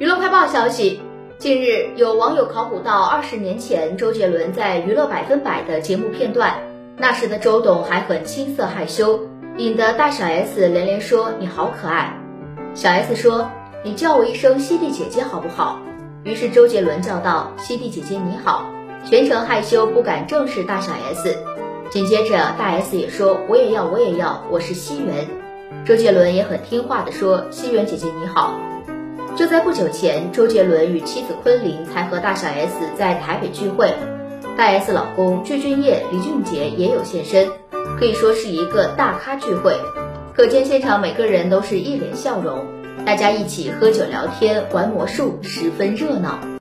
娱乐快报消息，近日有网友考古到二十年前周杰伦在《娱乐百分百》的节目片段，那时的周董还很青涩害羞，引得大小 S 连连说你好可爱。小 S 说你叫我一声西蒂姐姐好不好？于是周杰伦叫道西蒂姐姐你好，全程害羞不敢正视大小 S。紧接着大 S 也说我也要我也要，我是西园。周杰伦也很听话的说西园姐姐你好。就在不久前，周杰伦与妻子昆凌才和大小 S 在台北聚会，大 S 老公具俊晔、李俊杰也有现身，可以说是一个大咖聚会。可见现场每个人都是一脸笑容，大家一起喝酒聊天、玩魔术，十分热闹。